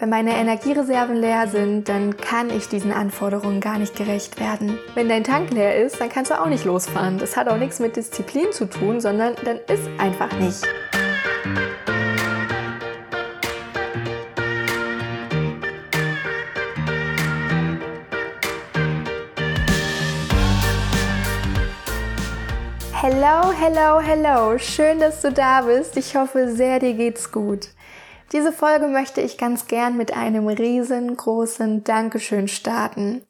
Wenn meine Energiereserven leer sind, dann kann ich diesen Anforderungen gar nicht gerecht werden. Wenn dein Tank leer ist, dann kannst du auch nicht losfahren. Das hat auch nichts mit Disziplin zu tun, sondern dann ist einfach nicht. Hello, hello, hello. Schön, dass du da bist. Ich hoffe sehr, dir geht's gut. Diese Folge möchte ich ganz gern mit einem riesengroßen Dankeschön starten.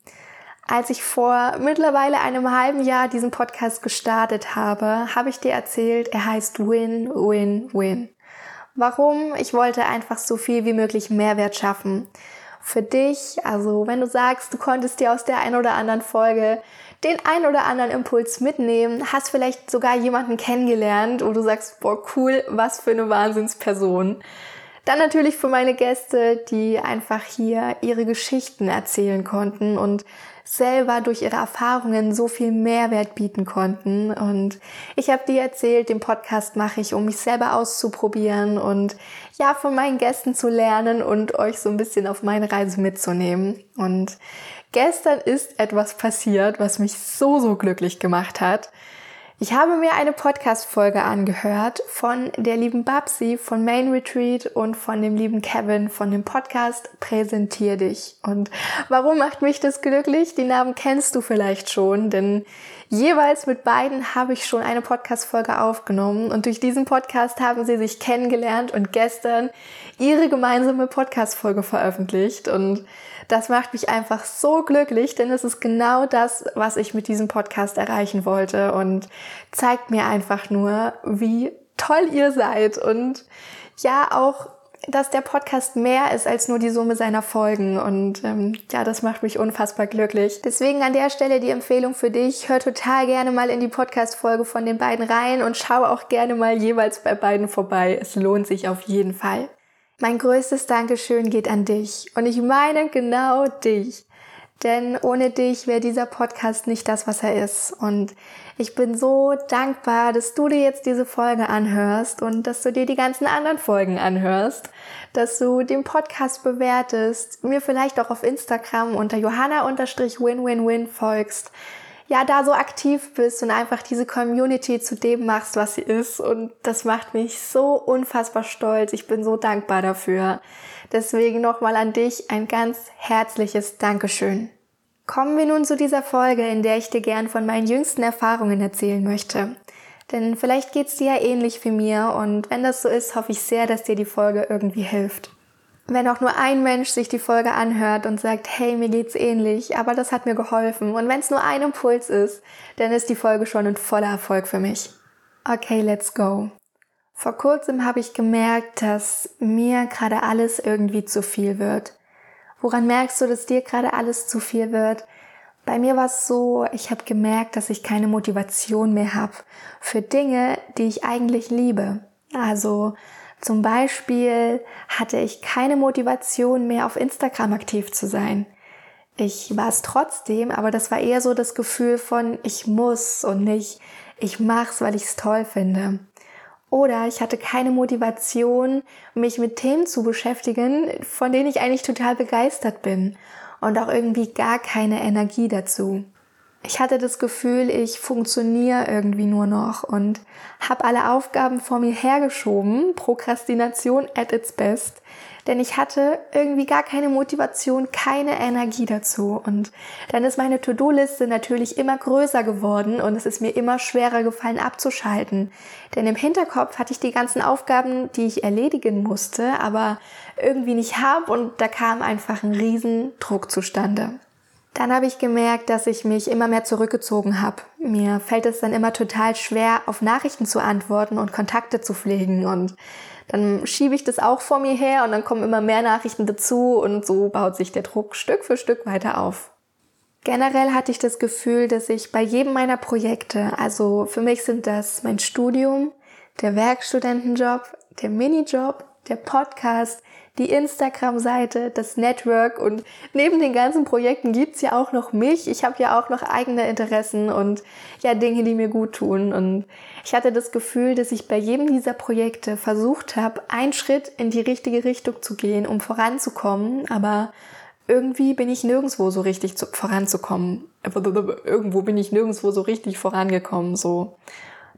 Als ich vor mittlerweile einem halben Jahr diesen Podcast gestartet habe, habe ich dir erzählt, er heißt Win, Win, Win. Warum? Ich wollte einfach so viel wie möglich Mehrwert schaffen. Für dich, also wenn du sagst, du konntest dir aus der ein oder anderen Folge den ein oder anderen Impuls mitnehmen, hast vielleicht sogar jemanden kennengelernt, wo du sagst, boah, cool, was für eine Wahnsinnsperson. Dann natürlich für meine Gäste, die einfach hier ihre Geschichten erzählen konnten und selber durch ihre Erfahrungen so viel Mehrwert bieten konnten. Und ich habe dir erzählt, den Podcast mache ich, um mich selber auszuprobieren und ja, von meinen Gästen zu lernen und euch so ein bisschen auf meine Reise mitzunehmen. Und gestern ist etwas passiert, was mich so, so glücklich gemacht hat. Ich habe mir eine Podcast-Folge angehört von der lieben Babsi von Main Retreat und von dem lieben Kevin von dem Podcast Präsentier dich. Und warum macht mich das glücklich? Die Namen kennst du vielleicht schon, denn jeweils mit beiden habe ich schon eine Podcast-Folge aufgenommen und durch diesen Podcast haben sie sich kennengelernt und gestern ihre gemeinsame Podcast-Folge veröffentlicht und das macht mich einfach so glücklich, denn es ist genau das, was ich mit diesem Podcast erreichen wollte und zeigt mir einfach nur, wie toll ihr seid und ja auch dass der Podcast mehr ist als nur die Summe seiner Folgen. Und ähm, ja, das macht mich unfassbar glücklich. Deswegen an der Stelle die Empfehlung für dich. Hör total gerne mal in die Podcast-Folge von den beiden rein und schau auch gerne mal jeweils bei beiden vorbei. Es lohnt sich auf jeden Fall. Mein größtes Dankeschön geht an dich. Und ich meine genau dich. Denn ohne dich wäre dieser Podcast nicht das, was er ist. Und ich bin so dankbar, dass du dir jetzt diese Folge anhörst und dass du dir die ganzen anderen Folgen anhörst, dass du den Podcast bewertest, mir vielleicht auch auf Instagram unter johanna-win-win-win folgst, ja da so aktiv bist und einfach diese Community zu dem machst, was sie ist. Und das macht mich so unfassbar stolz. Ich bin so dankbar dafür. Deswegen nochmal an dich ein ganz herzliches Dankeschön. Kommen wir nun zu dieser Folge, in der ich dir gern von meinen jüngsten Erfahrungen erzählen möchte. Denn vielleicht geht's dir ja ähnlich wie mir und wenn das so ist, hoffe ich sehr, dass dir die Folge irgendwie hilft wenn auch nur ein Mensch sich die Folge anhört und sagt, hey, mir geht's ähnlich, aber das hat mir geholfen. Und wenn es nur ein Impuls ist, dann ist die Folge schon ein voller Erfolg für mich. Okay, let's go. Vor kurzem habe ich gemerkt, dass mir gerade alles irgendwie zu viel wird. Woran merkst du, dass dir gerade alles zu viel wird? Bei mir war es so, ich habe gemerkt, dass ich keine Motivation mehr habe für Dinge, die ich eigentlich liebe. Also zum Beispiel hatte ich keine Motivation mehr auf Instagram aktiv zu sein. Ich war es trotzdem, aber das war eher so das Gefühl von ich muss und nicht ich mach's, weil ich es toll finde. Oder ich hatte keine Motivation, mich mit Themen zu beschäftigen, von denen ich eigentlich total begeistert bin und auch irgendwie gar keine Energie dazu ich hatte das Gefühl, ich funktioniere irgendwie nur noch und habe alle Aufgaben vor mir hergeschoben. Prokrastination at its best. Denn ich hatte irgendwie gar keine Motivation, keine Energie dazu. Und dann ist meine To-Do-Liste natürlich immer größer geworden und es ist mir immer schwerer gefallen abzuschalten. Denn im Hinterkopf hatte ich die ganzen Aufgaben, die ich erledigen musste, aber irgendwie nicht habe und da kam einfach ein riesen Druck zustande. Dann habe ich gemerkt, dass ich mich immer mehr zurückgezogen habe. Mir fällt es dann immer total schwer, auf Nachrichten zu antworten und Kontakte zu pflegen. Und dann schiebe ich das auch vor mir her und dann kommen immer mehr Nachrichten dazu und so baut sich der Druck Stück für Stück weiter auf. Generell hatte ich das Gefühl, dass ich bei jedem meiner Projekte, also für mich sind das mein Studium, der Werkstudentenjob, der Minijob, der Podcast, die Instagram-Seite, das Network und neben den ganzen Projekten gibt's ja auch noch mich. Ich habe ja auch noch eigene Interessen und ja Dinge, die mir gut tun. Und ich hatte das Gefühl, dass ich bei jedem dieser Projekte versucht habe, einen Schritt in die richtige Richtung zu gehen, um voranzukommen. Aber irgendwie bin ich nirgendwo so richtig zu, voranzukommen. Irgendwo bin ich nirgendwo so richtig vorangekommen. So.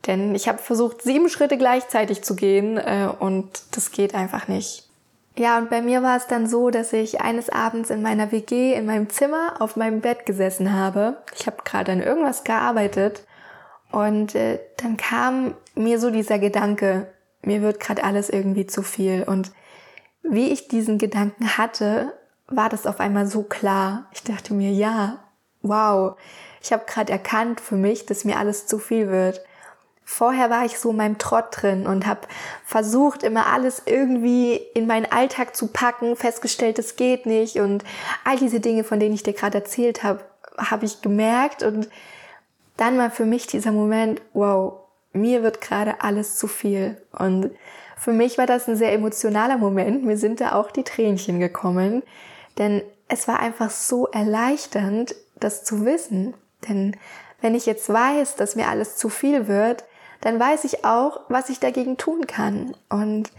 Denn ich habe versucht, sieben Schritte gleichzeitig zu gehen äh, und das geht einfach nicht. Ja, und bei mir war es dann so, dass ich eines Abends in meiner WG in meinem Zimmer auf meinem Bett gesessen habe. Ich habe gerade an irgendwas gearbeitet und äh, dann kam mir so dieser Gedanke, mir wird gerade alles irgendwie zu viel. Und wie ich diesen Gedanken hatte, war das auf einmal so klar. Ich dachte mir, ja, wow, ich habe gerade erkannt für mich, dass mir alles zu viel wird. Vorher war ich so in meinem Trott drin und habe versucht, immer alles irgendwie in meinen Alltag zu packen, festgestellt, es geht nicht und all diese Dinge, von denen ich dir gerade erzählt habe, habe ich gemerkt und dann war für mich dieser Moment, wow, mir wird gerade alles zu viel und für mich war das ein sehr emotionaler Moment. Mir sind da auch die Tränchen gekommen, denn es war einfach so erleichternd, das zu wissen. Denn wenn ich jetzt weiß, dass mir alles zu viel wird, dann weiß ich auch, was ich dagegen tun kann. Und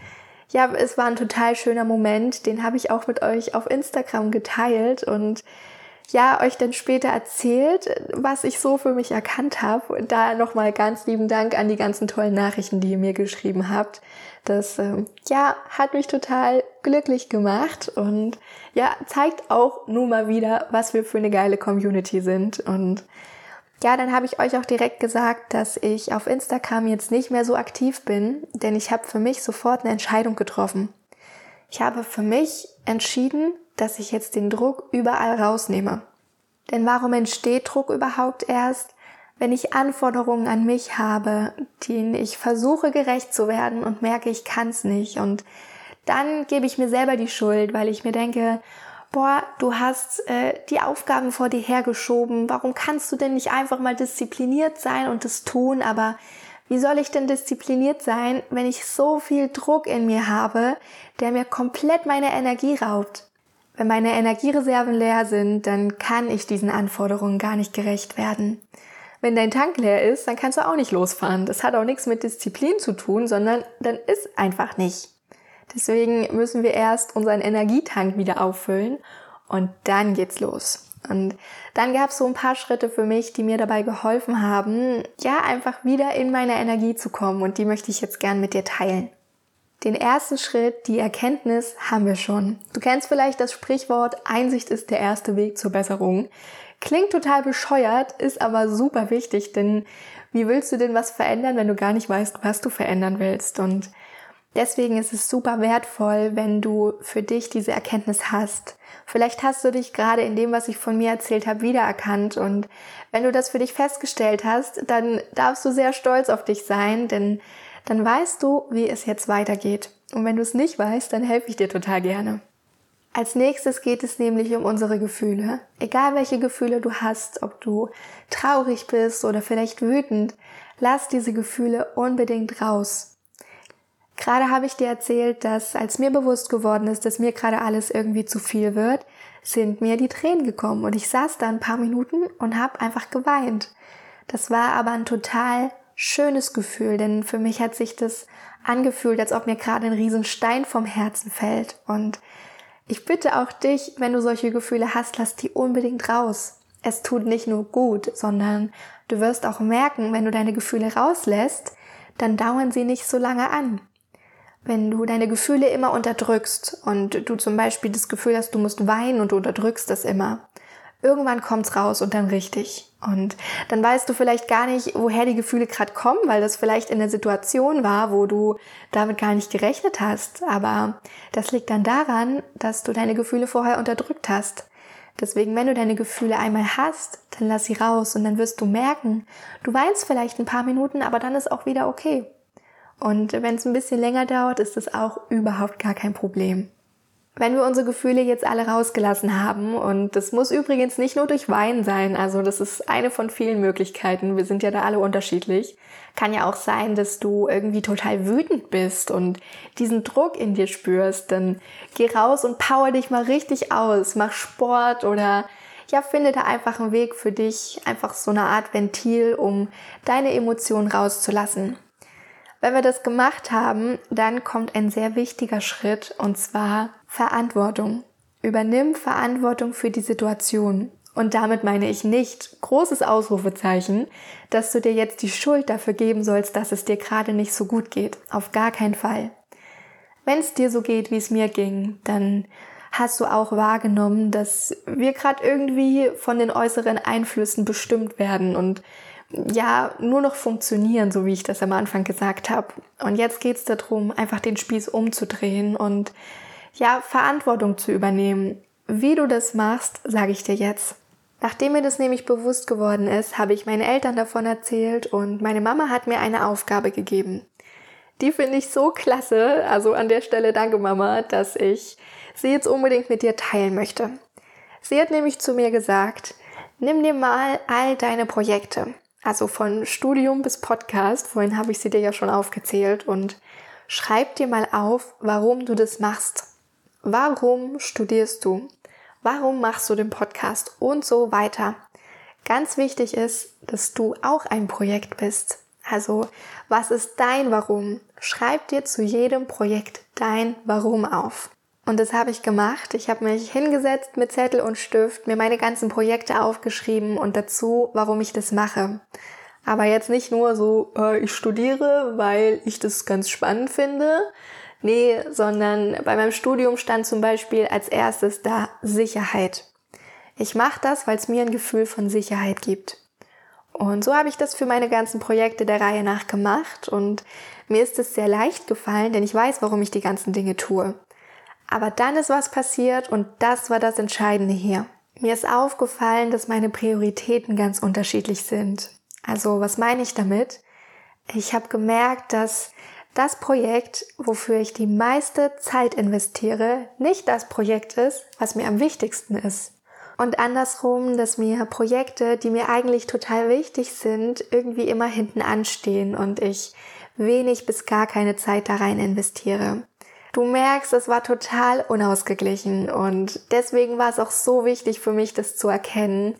ja, es war ein total schöner Moment, den habe ich auch mit euch auf Instagram geteilt und ja, euch dann später erzählt, was ich so für mich erkannt habe. Und da nochmal ganz lieben Dank an die ganzen tollen Nachrichten, die ihr mir geschrieben habt. Das, ähm, ja, hat mich total glücklich gemacht und ja, zeigt auch nur mal wieder, was wir für eine geile Community sind und ja, dann habe ich euch auch direkt gesagt, dass ich auf Instagram jetzt nicht mehr so aktiv bin, denn ich habe für mich sofort eine Entscheidung getroffen. Ich habe für mich entschieden, dass ich jetzt den Druck überall rausnehme. Denn warum entsteht Druck überhaupt erst, wenn ich Anforderungen an mich habe, denen ich versuche gerecht zu werden und merke, ich kann es nicht. Und dann gebe ich mir selber die Schuld, weil ich mir denke, boah, du hast äh, die Aufgaben vor dir hergeschoben, warum kannst du denn nicht einfach mal diszipliniert sein und es tun, aber wie soll ich denn diszipliniert sein, wenn ich so viel Druck in mir habe, der mir komplett meine Energie raubt? Wenn meine Energiereserven leer sind, dann kann ich diesen Anforderungen gar nicht gerecht werden. Wenn dein Tank leer ist, dann kannst du auch nicht losfahren. Das hat auch nichts mit Disziplin zu tun, sondern dann ist einfach nicht. Deswegen müssen wir erst unseren Energietank wieder auffüllen und dann geht's los. Und dann gab es so ein paar Schritte für mich, die mir dabei geholfen haben, ja, einfach wieder in meine Energie zu kommen und die möchte ich jetzt gern mit dir teilen. Den ersten Schritt, die Erkenntnis, haben wir schon. Du kennst vielleicht das Sprichwort, Einsicht ist der erste Weg zur Besserung. Klingt total bescheuert, ist aber super wichtig, denn wie willst du denn was verändern, wenn du gar nicht weißt, was du verändern willst? Und Deswegen ist es super wertvoll, wenn du für dich diese Erkenntnis hast. Vielleicht hast du dich gerade in dem, was ich von mir erzählt habe, wiedererkannt und wenn du das für dich festgestellt hast, dann darfst du sehr stolz auf dich sein, denn dann weißt du, wie es jetzt weitergeht. Und wenn du es nicht weißt, dann helfe ich dir total gerne. Als nächstes geht es nämlich um unsere Gefühle. Egal welche Gefühle du hast, ob du traurig bist oder vielleicht wütend, lass diese Gefühle unbedingt raus. Gerade habe ich dir erzählt, dass als mir bewusst geworden ist, dass mir gerade alles irgendwie zu viel wird, sind mir die Tränen gekommen und ich saß da ein paar Minuten und habe einfach geweint. Das war aber ein total schönes Gefühl, denn für mich hat sich das angefühlt, als ob mir gerade ein Riesenstein vom Herzen fällt. Und ich bitte auch dich, wenn du solche Gefühle hast, lass die unbedingt raus. Es tut nicht nur gut, sondern du wirst auch merken, wenn du deine Gefühle rauslässt, dann dauern sie nicht so lange an. Wenn du deine Gefühle immer unterdrückst und du zum Beispiel das Gefühl hast, du musst weinen und du unterdrückst das immer, irgendwann kommt's raus und dann richtig. Und dann weißt du vielleicht gar nicht, woher die Gefühle gerade kommen, weil das vielleicht in der Situation war, wo du damit gar nicht gerechnet hast. Aber das liegt dann daran, dass du deine Gefühle vorher unterdrückt hast. Deswegen, wenn du deine Gefühle einmal hast, dann lass sie raus und dann wirst du merken, du weinst vielleicht ein paar Minuten, aber dann ist auch wieder okay. Und wenn es ein bisschen länger dauert, ist das auch überhaupt gar kein Problem. Wenn wir unsere Gefühle jetzt alle rausgelassen haben, und das muss übrigens nicht nur durch Wein sein, also das ist eine von vielen Möglichkeiten, wir sind ja da alle unterschiedlich, kann ja auch sein, dass du irgendwie total wütend bist und diesen Druck in dir spürst, dann geh raus und power dich mal richtig aus, mach Sport oder ja, finde da einfach einen Weg für dich, einfach so eine Art Ventil, um deine Emotionen rauszulassen. Wenn wir das gemacht haben, dann kommt ein sehr wichtiger Schritt und zwar Verantwortung. Übernimm Verantwortung für die Situation. Und damit meine ich nicht großes Ausrufezeichen, dass du dir jetzt die Schuld dafür geben sollst, dass es dir gerade nicht so gut geht. Auf gar keinen Fall. Wenn es dir so geht, wie es mir ging, dann hast du auch wahrgenommen, dass wir gerade irgendwie von den äußeren Einflüssen bestimmt werden und ja nur noch funktionieren, so wie ich das am Anfang gesagt habe. Und jetzt geht es darum, einfach den Spieß umzudrehen und ja, Verantwortung zu übernehmen. Wie du das machst, sage ich dir jetzt. Nachdem mir das nämlich bewusst geworden ist, habe ich meinen Eltern davon erzählt und meine Mama hat mir eine Aufgabe gegeben. Die finde ich so klasse, also an der Stelle danke Mama, dass ich sie jetzt unbedingt mit dir teilen möchte. Sie hat nämlich zu mir gesagt, nimm dir mal all deine Projekte, also von Studium bis Podcast, vorhin habe ich sie dir ja schon aufgezählt und schreib dir mal auf, warum du das machst. Warum studierst du? Warum machst du den Podcast? Und so weiter. Ganz wichtig ist, dass du auch ein Projekt bist. Also, was ist dein Warum? Schreib dir zu jedem Projekt dein Warum auf. Und das habe ich gemacht. Ich habe mich hingesetzt mit Zettel und Stift, mir meine ganzen Projekte aufgeschrieben und dazu, warum ich das mache. Aber jetzt nicht nur so, äh, ich studiere, weil ich das ganz spannend finde. Nee, sondern bei meinem Studium stand zum Beispiel als erstes da Sicherheit. Ich mache das, weil es mir ein Gefühl von Sicherheit gibt. Und so habe ich das für meine ganzen Projekte der Reihe nach gemacht und mir ist es sehr leicht gefallen, denn ich weiß, warum ich die ganzen Dinge tue. Aber dann ist was passiert und das war das Entscheidende hier. Mir ist aufgefallen, dass meine Prioritäten ganz unterschiedlich sind. Also was meine ich damit? Ich habe gemerkt, dass das Projekt, wofür ich die meiste Zeit investiere, nicht das Projekt ist, was mir am wichtigsten ist. Und andersrum, dass mir Projekte, die mir eigentlich total wichtig sind, irgendwie immer hinten anstehen und ich wenig bis gar keine Zeit da rein investiere. Du merkst, es war total unausgeglichen und deswegen war es auch so wichtig für mich, das zu erkennen.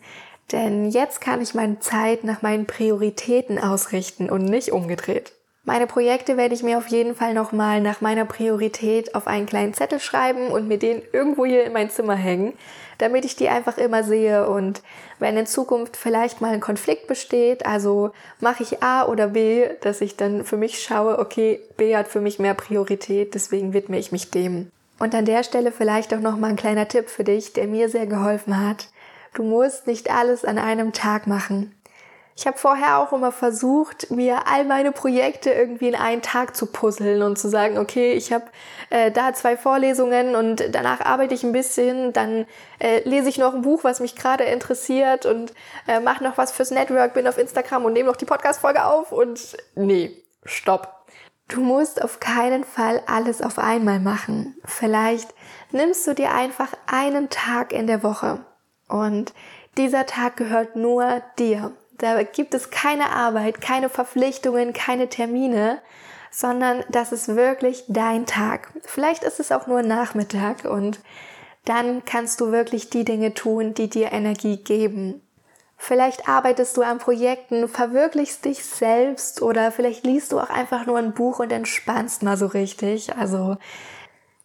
Denn jetzt kann ich meine Zeit nach meinen Prioritäten ausrichten und nicht umgedreht. Meine Projekte werde ich mir auf jeden Fall nochmal nach meiner Priorität auf einen kleinen Zettel schreiben und mir den irgendwo hier in mein Zimmer hängen, damit ich die einfach immer sehe und wenn in Zukunft vielleicht mal ein Konflikt besteht, also mache ich A oder B, dass ich dann für mich schaue, okay, B hat für mich mehr Priorität, deswegen widme ich mich dem. Und an der Stelle vielleicht auch noch mal ein kleiner Tipp für dich, der mir sehr geholfen hat. Du musst nicht alles an einem Tag machen. Ich habe vorher auch immer versucht, mir all meine Projekte irgendwie in einen Tag zu puzzeln und zu sagen, okay, ich habe äh, da zwei Vorlesungen und danach arbeite ich ein bisschen, dann äh, lese ich noch ein Buch, was mich gerade interessiert und äh, mache noch was fürs Network, bin auf Instagram und nehme noch die Podcast-Folge auf und nee, stopp. Du musst auf keinen Fall alles auf einmal machen. Vielleicht nimmst du dir einfach einen Tag in der Woche und dieser Tag gehört nur dir. Da gibt es keine Arbeit, keine Verpflichtungen, keine Termine, sondern das ist wirklich dein Tag. Vielleicht ist es auch nur Nachmittag und dann kannst du wirklich die Dinge tun, die dir Energie geben. Vielleicht arbeitest du an Projekten, verwirklichst dich selbst oder vielleicht liest du auch einfach nur ein Buch und entspannst mal so richtig. Also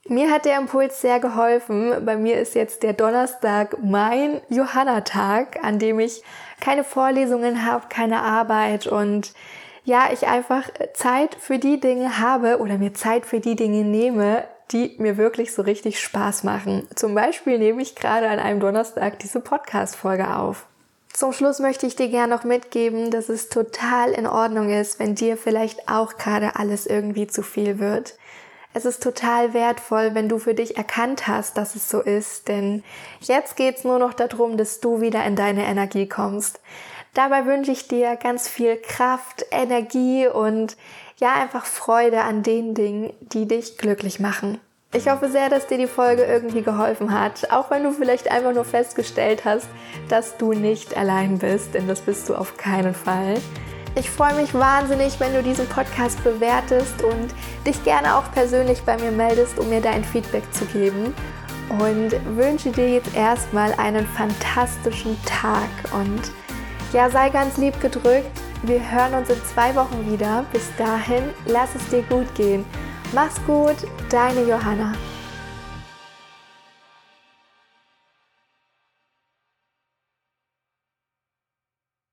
mir hat der Impuls sehr geholfen. Bei mir ist jetzt der Donnerstag mein Johanna-Tag, an dem ich keine Vorlesungen habe, keine Arbeit und ja, ich einfach Zeit für die Dinge habe oder mir Zeit für die Dinge nehme, die mir wirklich so richtig Spaß machen. Zum Beispiel nehme ich gerade an einem Donnerstag diese Podcast-Folge auf. Zum Schluss möchte ich dir gerne noch mitgeben, dass es total in Ordnung ist, wenn dir vielleicht auch gerade alles irgendwie zu viel wird. Es ist total wertvoll, wenn du für dich erkannt hast, dass es so ist, denn jetzt geht's nur noch darum, dass du wieder in deine Energie kommst. Dabei wünsche ich dir ganz viel Kraft, Energie und ja, einfach Freude an den Dingen, die dich glücklich machen. Ich hoffe sehr, dass dir die Folge irgendwie geholfen hat, auch wenn du vielleicht einfach nur festgestellt hast, dass du nicht allein bist, denn das bist du auf keinen Fall. Ich freue mich wahnsinnig, wenn du diesen Podcast bewertest und dich gerne auch persönlich bei mir meldest, um mir dein Feedback zu geben. Und wünsche dir jetzt erstmal einen fantastischen Tag und ja, sei ganz lieb gedrückt. Wir hören uns in zwei Wochen wieder. Bis dahin, lass es dir gut gehen. Mach's gut, deine Johanna.